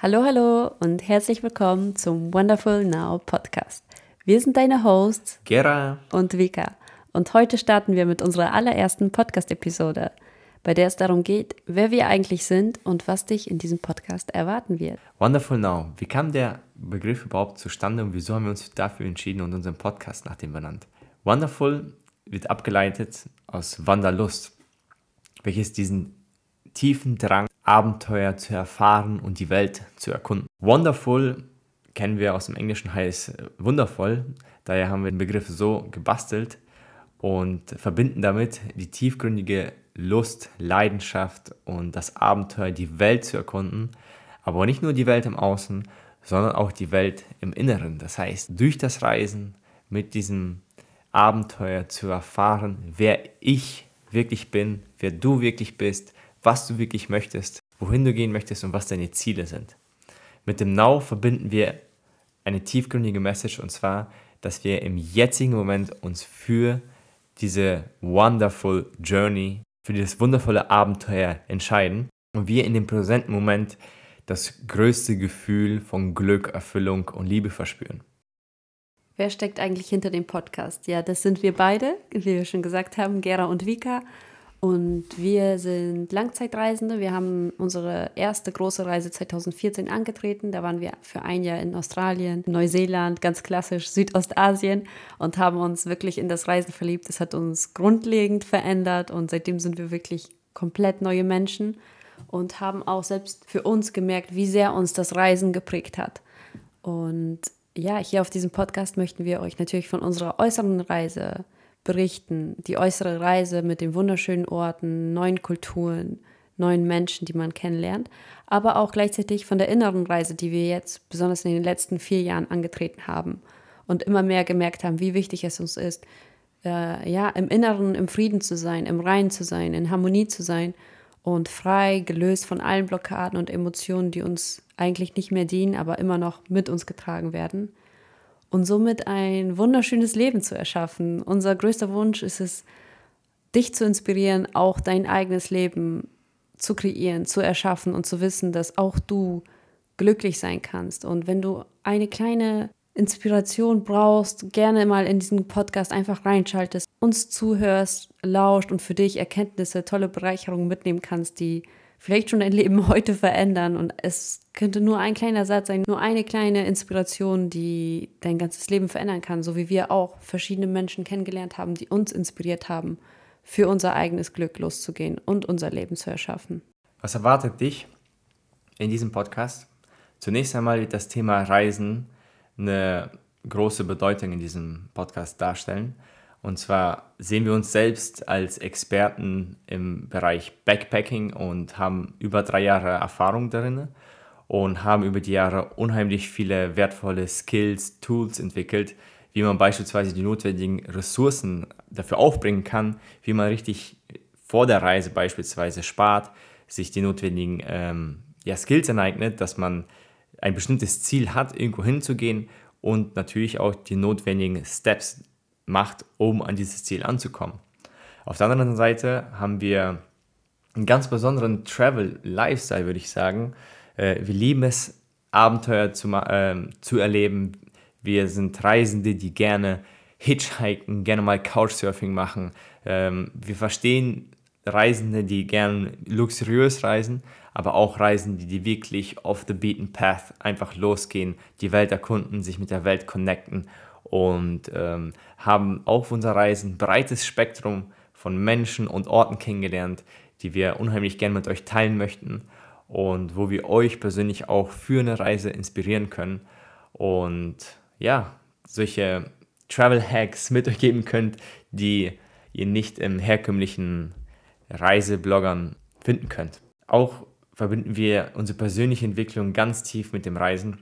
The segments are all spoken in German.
Hallo, hallo und herzlich willkommen zum Wonderful Now Podcast. Wir sind deine Hosts Gera und Vika und heute starten wir mit unserer allerersten Podcast-Episode, bei der es darum geht, wer wir eigentlich sind und was dich in diesem Podcast erwarten wird. Wonderful Now. Wie kam der Begriff überhaupt zustande und wieso haben wir uns dafür entschieden und unseren Podcast nach dem benannt? Wonderful wird abgeleitet aus Wanderlust, welches diesen tiefen Drang, Abenteuer zu erfahren und die Welt zu erkunden. Wonderful kennen wir aus dem Englischen heißt wundervoll, daher haben wir den Begriff so gebastelt und verbinden damit die tiefgründige Lust, Leidenschaft und das Abenteuer, die Welt zu erkunden, aber nicht nur die Welt im Außen, sondern auch die Welt im Inneren. Das heißt, durch das Reisen mit diesem Abenteuer zu erfahren, wer ich wirklich bin, wer du wirklich bist, was du wirklich möchtest, wohin du gehen möchtest und was deine Ziele sind. Mit dem Now verbinden wir eine tiefgründige Message und zwar, dass wir im jetzigen Moment uns für diese wonderful Journey, für dieses wundervolle Abenteuer entscheiden und wir in dem präsenten Moment das größte Gefühl von Glück, Erfüllung und Liebe verspüren. Wer steckt eigentlich hinter dem Podcast? Ja, das sind wir beide, wie wir schon gesagt haben, Gera und Vika. Und wir sind Langzeitreisende. Wir haben unsere erste große Reise 2014 angetreten. Da waren wir für ein Jahr in Australien, Neuseeland, ganz klassisch Südostasien und haben uns wirklich in das Reisen verliebt. Es hat uns grundlegend verändert und seitdem sind wir wirklich komplett neue Menschen und haben auch selbst für uns gemerkt, wie sehr uns das Reisen geprägt hat. Und ja, hier auf diesem Podcast möchten wir euch natürlich von unserer äußeren Reise berichten. Die äußere Reise mit den wunderschönen Orten, neuen Kulturen, neuen Menschen, die man kennenlernt, aber auch gleichzeitig von der inneren Reise, die wir jetzt besonders in den letzten vier Jahren angetreten haben und immer mehr gemerkt haben, wie wichtig es uns ist, äh, ja, im Inneren im Frieden zu sein, im Reinen zu sein, in Harmonie zu sein und frei, gelöst von allen Blockaden und Emotionen, die uns eigentlich nicht mehr dienen, aber immer noch mit uns getragen werden und somit ein wunderschönes Leben zu erschaffen. Unser größter Wunsch ist es, dich zu inspirieren, auch dein eigenes Leben zu kreieren, zu erschaffen und zu wissen, dass auch du glücklich sein kannst. Und wenn du eine kleine Inspiration brauchst, gerne mal in diesen Podcast einfach reinschaltest, uns zuhörst, lauscht und für dich Erkenntnisse, tolle Bereicherungen mitnehmen kannst, die vielleicht schon dein Leben heute verändern. Und es könnte nur ein kleiner Satz sein, nur eine kleine Inspiration, die dein ganzes Leben verändern kann, so wie wir auch verschiedene Menschen kennengelernt haben, die uns inspiriert haben, für unser eigenes Glück loszugehen und unser Leben zu erschaffen. Was erwartet dich in diesem Podcast? Zunächst einmal wird das Thema Reisen eine große Bedeutung in diesem Podcast darstellen. Und zwar sehen wir uns selbst als Experten im Bereich Backpacking und haben über drei Jahre Erfahrung darin und haben über die Jahre unheimlich viele wertvolle Skills, Tools entwickelt, wie man beispielsweise die notwendigen Ressourcen dafür aufbringen kann, wie man richtig vor der Reise beispielsweise spart, sich die notwendigen ähm, ja, Skills aneignet, dass man ein bestimmtes Ziel hat, irgendwo hinzugehen und natürlich auch die notwendigen Steps macht, um an dieses Ziel anzukommen. Auf der anderen Seite haben wir einen ganz besonderen Travel-Lifestyle, würde ich sagen. Äh, wir lieben es, Abenteuer zu, äh, zu erleben. Wir sind Reisende, die gerne hitchhiken, gerne mal Couchsurfing machen. Ähm, wir verstehen Reisende, die gerne luxuriös reisen, aber auch Reisende, die wirklich off the beaten path einfach losgehen, die Welt erkunden, sich mit der Welt connecten und ähm, haben auf unserer Reise ein breites Spektrum von Menschen und Orten kennengelernt, die wir unheimlich gerne mit euch teilen möchten und wo wir euch persönlich auch für eine Reise inspirieren können und ja, solche Travel Hacks mit euch geben könnt, die ihr nicht im herkömmlichen Reisebloggern finden könnt. Auch verbinden wir unsere persönliche Entwicklung ganz tief mit dem Reisen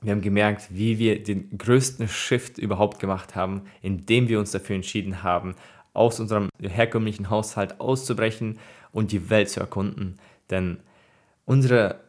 wir haben gemerkt, wie wir den größten Shift überhaupt gemacht haben, indem wir uns dafür entschieden haben, aus unserem herkömmlichen Haushalt auszubrechen und die Welt zu erkunden. Denn unsere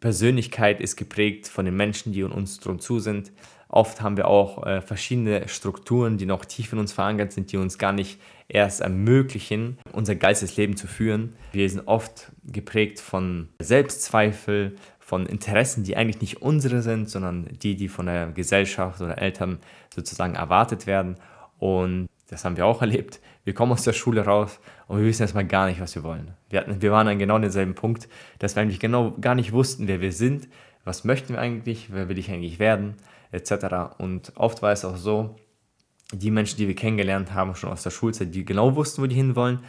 Persönlichkeit ist geprägt von den Menschen, die uns drum zu sind. Oft haben wir auch äh, verschiedene Strukturen, die noch tief in uns verankert sind, die uns gar nicht erst ermöglichen, unser Leben zu führen. Wir sind oft geprägt von Selbstzweifel, von Interessen, die eigentlich nicht unsere sind, sondern die, die von der Gesellschaft oder Eltern sozusagen erwartet werden. Und das haben wir auch erlebt. Wir kommen aus der Schule raus und wir wissen erstmal gar nicht, was wir wollen. Wir, hatten, wir waren an genau demselben Punkt, dass wir eigentlich genau gar nicht wussten, wer wir sind, was möchten wir eigentlich, wer will ich eigentlich werden, etc. Und oft war es auch so, die Menschen, die wir kennengelernt haben, schon aus der Schulzeit, die genau wussten, wo die hinwollen,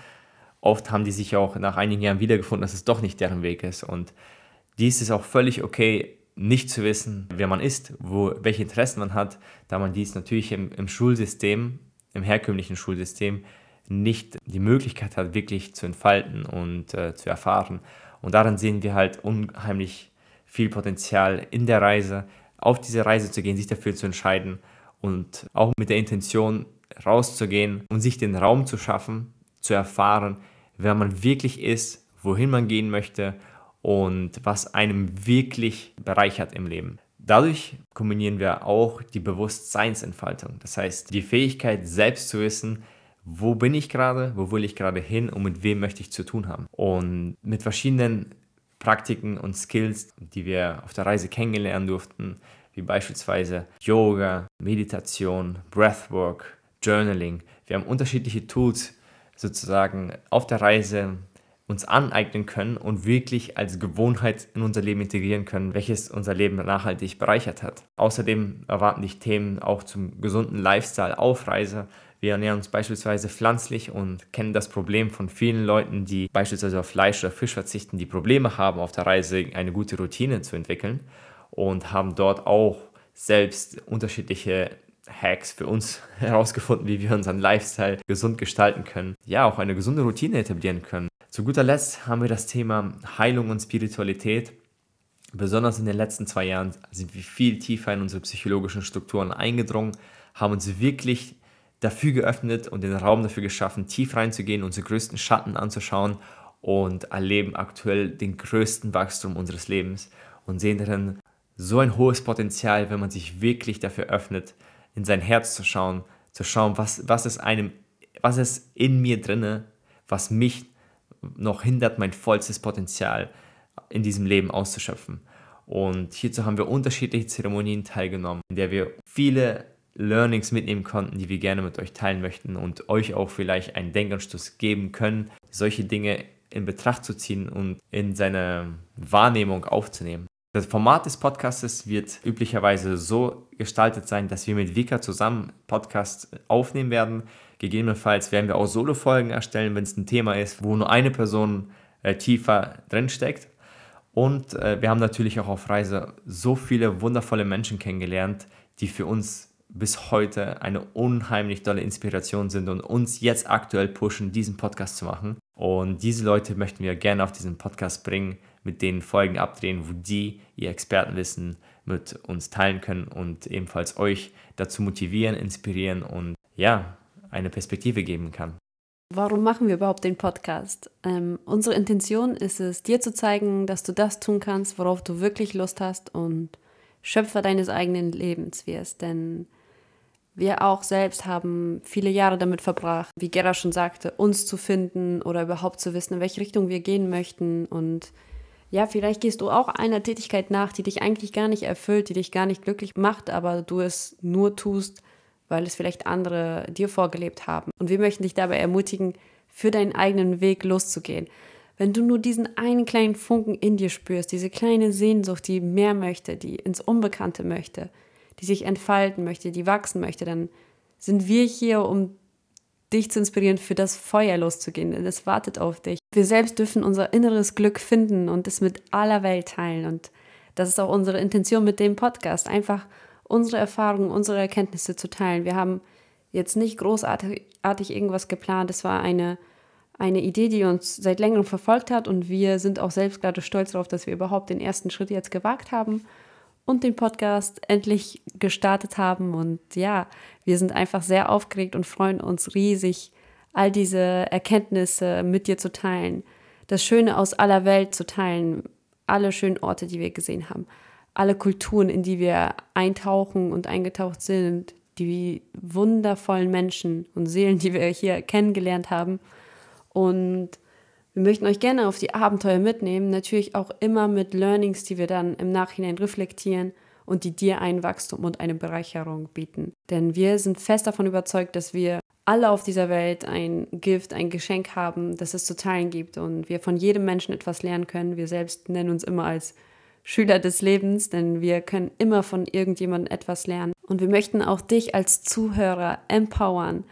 oft haben die sich auch nach einigen Jahren wiedergefunden, dass es doch nicht deren Weg ist. Und dies ist auch völlig okay, nicht zu wissen, wer man ist, wo, welche Interessen man hat, da man dies natürlich im, im Schulsystem, im herkömmlichen Schulsystem, nicht die Möglichkeit hat, wirklich zu entfalten und äh, zu erfahren. Und daran sehen wir halt unheimlich viel Potenzial in der Reise, auf diese Reise zu gehen, sich dafür zu entscheiden und auch mit der Intention rauszugehen und sich den Raum zu schaffen, zu erfahren, wer man wirklich ist, wohin man gehen möchte und was einem wirklich bereichert im Leben. Dadurch kombinieren wir auch die Bewusstseinsentfaltung. Das heißt, die Fähigkeit, selbst zu wissen, wo bin ich gerade, wo will ich gerade hin und mit wem möchte ich zu tun haben. Und mit verschiedenen Praktiken und Skills, die wir auf der Reise kennenlernen durften, wie beispielsweise Yoga, Meditation, Breathwork, Journaling. Wir haben unterschiedliche Tools sozusagen auf der Reise uns aneignen können und wirklich als Gewohnheit in unser Leben integrieren können, welches unser Leben nachhaltig bereichert hat. Außerdem erwarten dich Themen auch zum gesunden Lifestyle auf Reise. Wir ernähren uns beispielsweise pflanzlich und kennen das Problem von vielen Leuten, die beispielsweise auf Fleisch oder Fisch verzichten, die Probleme haben, auf der Reise eine gute Routine zu entwickeln und haben dort auch selbst unterschiedliche Hacks für uns herausgefunden, wie wir unseren Lifestyle gesund gestalten können. Ja, auch eine gesunde Routine etablieren können. Zu guter Letzt haben wir das Thema Heilung und Spiritualität. Besonders in den letzten zwei Jahren sind wir viel tiefer in unsere psychologischen Strukturen eingedrungen, haben uns wirklich dafür geöffnet und den Raum dafür geschaffen, tief reinzugehen, unsere größten Schatten anzuschauen und erleben aktuell den größten Wachstum unseres Lebens und sehen darin so ein hohes Potenzial, wenn man sich wirklich dafür öffnet, in sein Herz zu schauen, zu schauen, was, was ist einem, was ist in mir drinne, was mich noch hindert, mein vollstes Potenzial in diesem Leben auszuschöpfen. Und hierzu haben wir unterschiedliche Zeremonien teilgenommen, in der wir viele Learnings mitnehmen konnten, die wir gerne mit euch teilen möchten und euch auch vielleicht einen Denkanstoß geben können, solche Dinge in Betracht zu ziehen und in seine Wahrnehmung aufzunehmen. Das Format des Podcasts wird üblicherweise so gestaltet sein, dass wir mit Vika zusammen Podcasts aufnehmen werden. Gegebenenfalls werden wir auch Solo-Folgen erstellen, wenn es ein Thema ist, wo nur eine Person äh, tiefer drin steckt. Und äh, wir haben natürlich auch auf Reise so viele wundervolle Menschen kennengelernt, die für uns bis heute eine unheimlich tolle Inspiration sind und uns jetzt aktuell pushen, diesen Podcast zu machen. Und diese Leute möchten wir gerne auf diesen Podcast bringen mit den Folgen abdrehen, wo die ihr Expertenwissen mit uns teilen können und ebenfalls euch dazu motivieren, inspirieren und ja, eine Perspektive geben kann. Warum machen wir überhaupt den Podcast? Ähm, unsere Intention ist es, dir zu zeigen, dass du das tun kannst, worauf du wirklich Lust hast und Schöpfer deines eigenen Lebens wirst. Denn wir auch selbst haben viele Jahre damit verbracht, wie Gera schon sagte, uns zu finden oder überhaupt zu wissen, in welche Richtung wir gehen möchten und ja, vielleicht gehst du auch einer Tätigkeit nach, die dich eigentlich gar nicht erfüllt, die dich gar nicht glücklich macht, aber du es nur tust, weil es vielleicht andere dir vorgelebt haben. Und wir möchten dich dabei ermutigen, für deinen eigenen Weg loszugehen. Wenn du nur diesen einen kleinen Funken in dir spürst, diese kleine Sehnsucht, die mehr möchte, die ins Unbekannte möchte, die sich entfalten möchte, die wachsen möchte, dann sind wir hier, um dich zu inspirieren, für das Feuer loszugehen, denn es wartet auf dich. Wir selbst dürfen unser inneres Glück finden und es mit aller Welt teilen. Und das ist auch unsere Intention mit dem Podcast, einfach unsere Erfahrungen, unsere Erkenntnisse zu teilen. Wir haben jetzt nicht großartig irgendwas geplant. Es war eine, eine Idee, die uns seit längerem verfolgt hat und wir sind auch selbst gerade stolz darauf, dass wir überhaupt den ersten Schritt jetzt gewagt haben und den Podcast endlich gestartet haben. Und ja, wir sind einfach sehr aufgeregt und freuen uns riesig, all diese Erkenntnisse mit dir zu teilen, das Schöne aus aller Welt zu teilen, alle schönen Orte, die wir gesehen haben, alle Kulturen, in die wir eintauchen und eingetaucht sind, die wundervollen Menschen und Seelen, die wir hier kennengelernt haben. Und Wir möchten euch gerne auf die Abenteuer mitnehmen, natürlich auch immer mit Learnings, die wir dann im Nachhinein reflektieren und die dir ein Wachstum und eine Bereicherung bieten. Denn wir sind fest davon überzeugt, dass wir alle auf dieser Welt ein Gift, ein Geschenk haben, das es zu teilen gibt und wir von jedem Menschen etwas lernen können. Wir selbst nennen uns immer als Schüler des Lebens, denn wir können immer von irgendjemandem etwas lernen. Und wir möchten auch dich als Zuhörer empowern,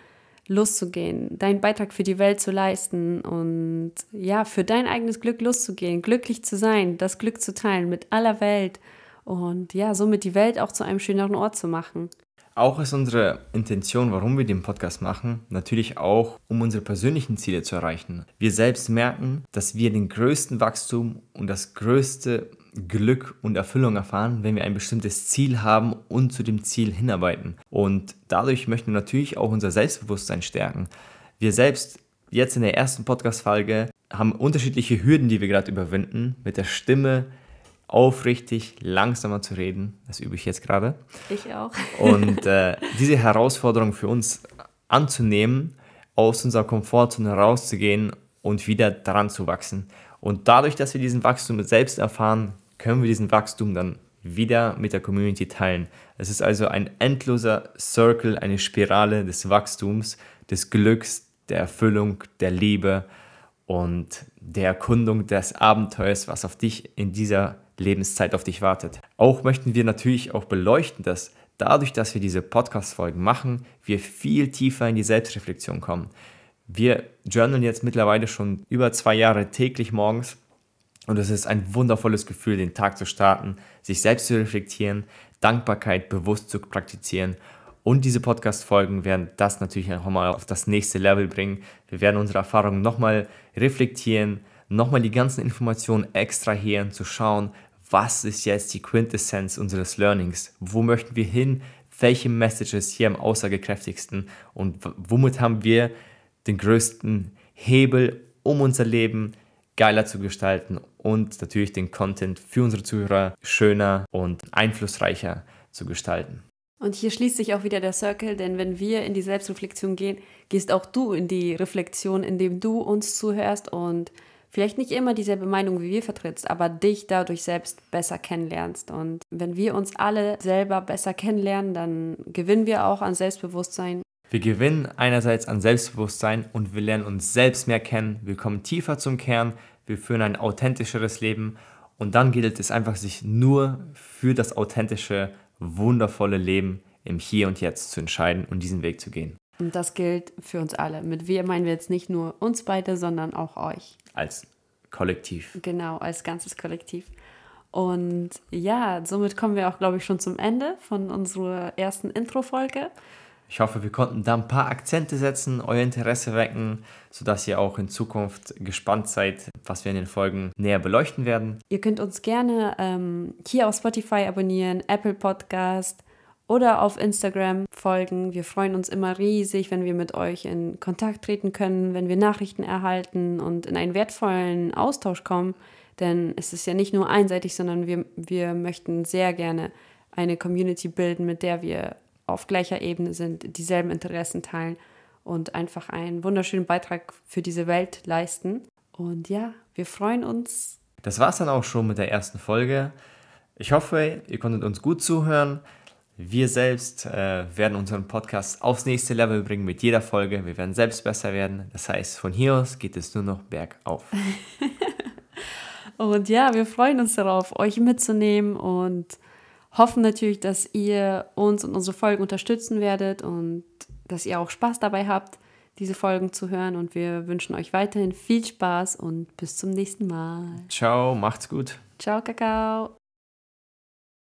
loszugehen, deinen Beitrag für die Welt zu leisten und ja, für dein eigenes Glück loszugehen, glücklich zu sein, das Glück zu teilen mit aller Welt und ja, somit die Welt auch zu einem schöneren Ort zu machen. Auch ist unsere Intention, warum wir den Podcast machen, natürlich auch, um unsere persönlichen Ziele zu erreichen. Wir selbst merken, dass wir den größten Wachstum und das größte Glück und Erfüllung erfahren, wenn wir ein bestimmtes Ziel haben und zu dem Ziel hinarbeiten. Und dadurch möchten wir natürlich auch unser Selbstbewusstsein stärken. Wir selbst jetzt in der ersten Podcast-Folge haben unterschiedliche Hürden, die wir gerade überwinden, mit der Stimme, aufrichtig langsamer zu reden. Das übe ich jetzt gerade. Ich auch. Und äh, diese Herausforderung für uns anzunehmen, aus unserer Komfortzone rauszugehen und wieder daran zu wachsen. Und dadurch, dass wir diesen Wachstum selbst erfahren, können wir diesen Wachstum dann wieder mit der Community teilen. Es ist also ein endloser Circle, eine Spirale des Wachstums, des Glücks, der Erfüllung, der Liebe und der Erkundung des Abenteuers, was auf dich in dieser Lebenszeit auf dich wartet. Auch möchten wir natürlich auch beleuchten, dass dadurch, dass wir diese Podcast-Folgen machen, wir viel tiefer in die Selbstreflexion kommen. Wir journalen jetzt mittlerweile schon über zwei Jahre täglich morgens und es ist ein wundervolles Gefühl, den Tag zu starten, sich selbst zu reflektieren, Dankbarkeit bewusst zu praktizieren und diese Podcast-Folgen werden das natürlich nochmal auf das nächste Level bringen. Wir werden unsere Erfahrungen nochmal reflektieren, nochmal die ganzen Informationen extrahieren, zu schauen, was ist jetzt die Quintessenz unseres Learnings? Wo möchten wir hin? Welche Message ist hier am aussagekräftigsten? Und womit haben wir den größten Hebel, um unser Leben geiler zu gestalten und natürlich den Content für unsere Zuhörer schöner und einflussreicher zu gestalten. Und hier schließt sich auch wieder der Circle, denn wenn wir in die Selbstreflexion gehen, gehst auch du in die Reflexion, indem du uns zuhörst und vielleicht nicht immer dieselbe Meinung wie wir vertrittst, aber dich dadurch selbst besser kennenlernst. Und wenn wir uns alle selber besser kennenlernen, dann gewinnen wir auch an Selbstbewusstsein. Wir gewinnen einerseits an Selbstbewusstsein und wir lernen uns selbst mehr kennen, wir kommen tiefer zum Kern, wir führen ein authentischeres Leben und dann gilt es einfach, sich nur für das authentische, wundervolle Leben im Hier und Jetzt zu entscheiden und diesen Weg zu gehen. Und das gilt für uns alle. Mit wir meinen wir jetzt nicht nur uns beide, sondern auch euch als Kollektiv. Genau, als ganzes Kollektiv. Und ja, somit kommen wir auch, glaube ich, schon zum Ende von unserer ersten Intro-Folge. Ich hoffe, wir konnten da ein paar Akzente setzen, euer Interesse wecken, sodass ihr auch in Zukunft gespannt seid, was wir in den Folgen näher beleuchten werden. Ihr könnt uns gerne ähm, hier auf Spotify abonnieren, Apple Podcast, oder auf Instagram folgen. Wir freuen uns immer riesig, wenn wir mit euch in Kontakt treten können, wenn wir Nachrichten erhalten und in einen wertvollen Austausch kommen. Denn es ist ja nicht nur einseitig, sondern wir, wir möchten sehr gerne eine Community bilden, mit der wir auf gleicher Ebene sind, dieselben Interessen teilen und einfach einen wunderschönen Beitrag für diese Welt leisten. Und ja, wir freuen uns. Das war es dann auch schon mit der ersten Folge. Ich hoffe, ihr konntet uns gut zuhören. Wir selbst äh, werden unseren Podcast aufs nächste Level bringen mit jeder Folge. Wir werden selbst besser werden. Das heißt, von hier aus geht es nur noch bergauf. und ja, wir freuen uns darauf, euch mitzunehmen und hoffen natürlich, dass ihr uns und unsere Folgen unterstützen werdet und dass ihr auch Spaß dabei habt, diese Folgen zu hören. Und wir wünschen euch weiterhin viel Spaß und bis zum nächsten Mal. Ciao, macht's gut. Ciao, Kakao.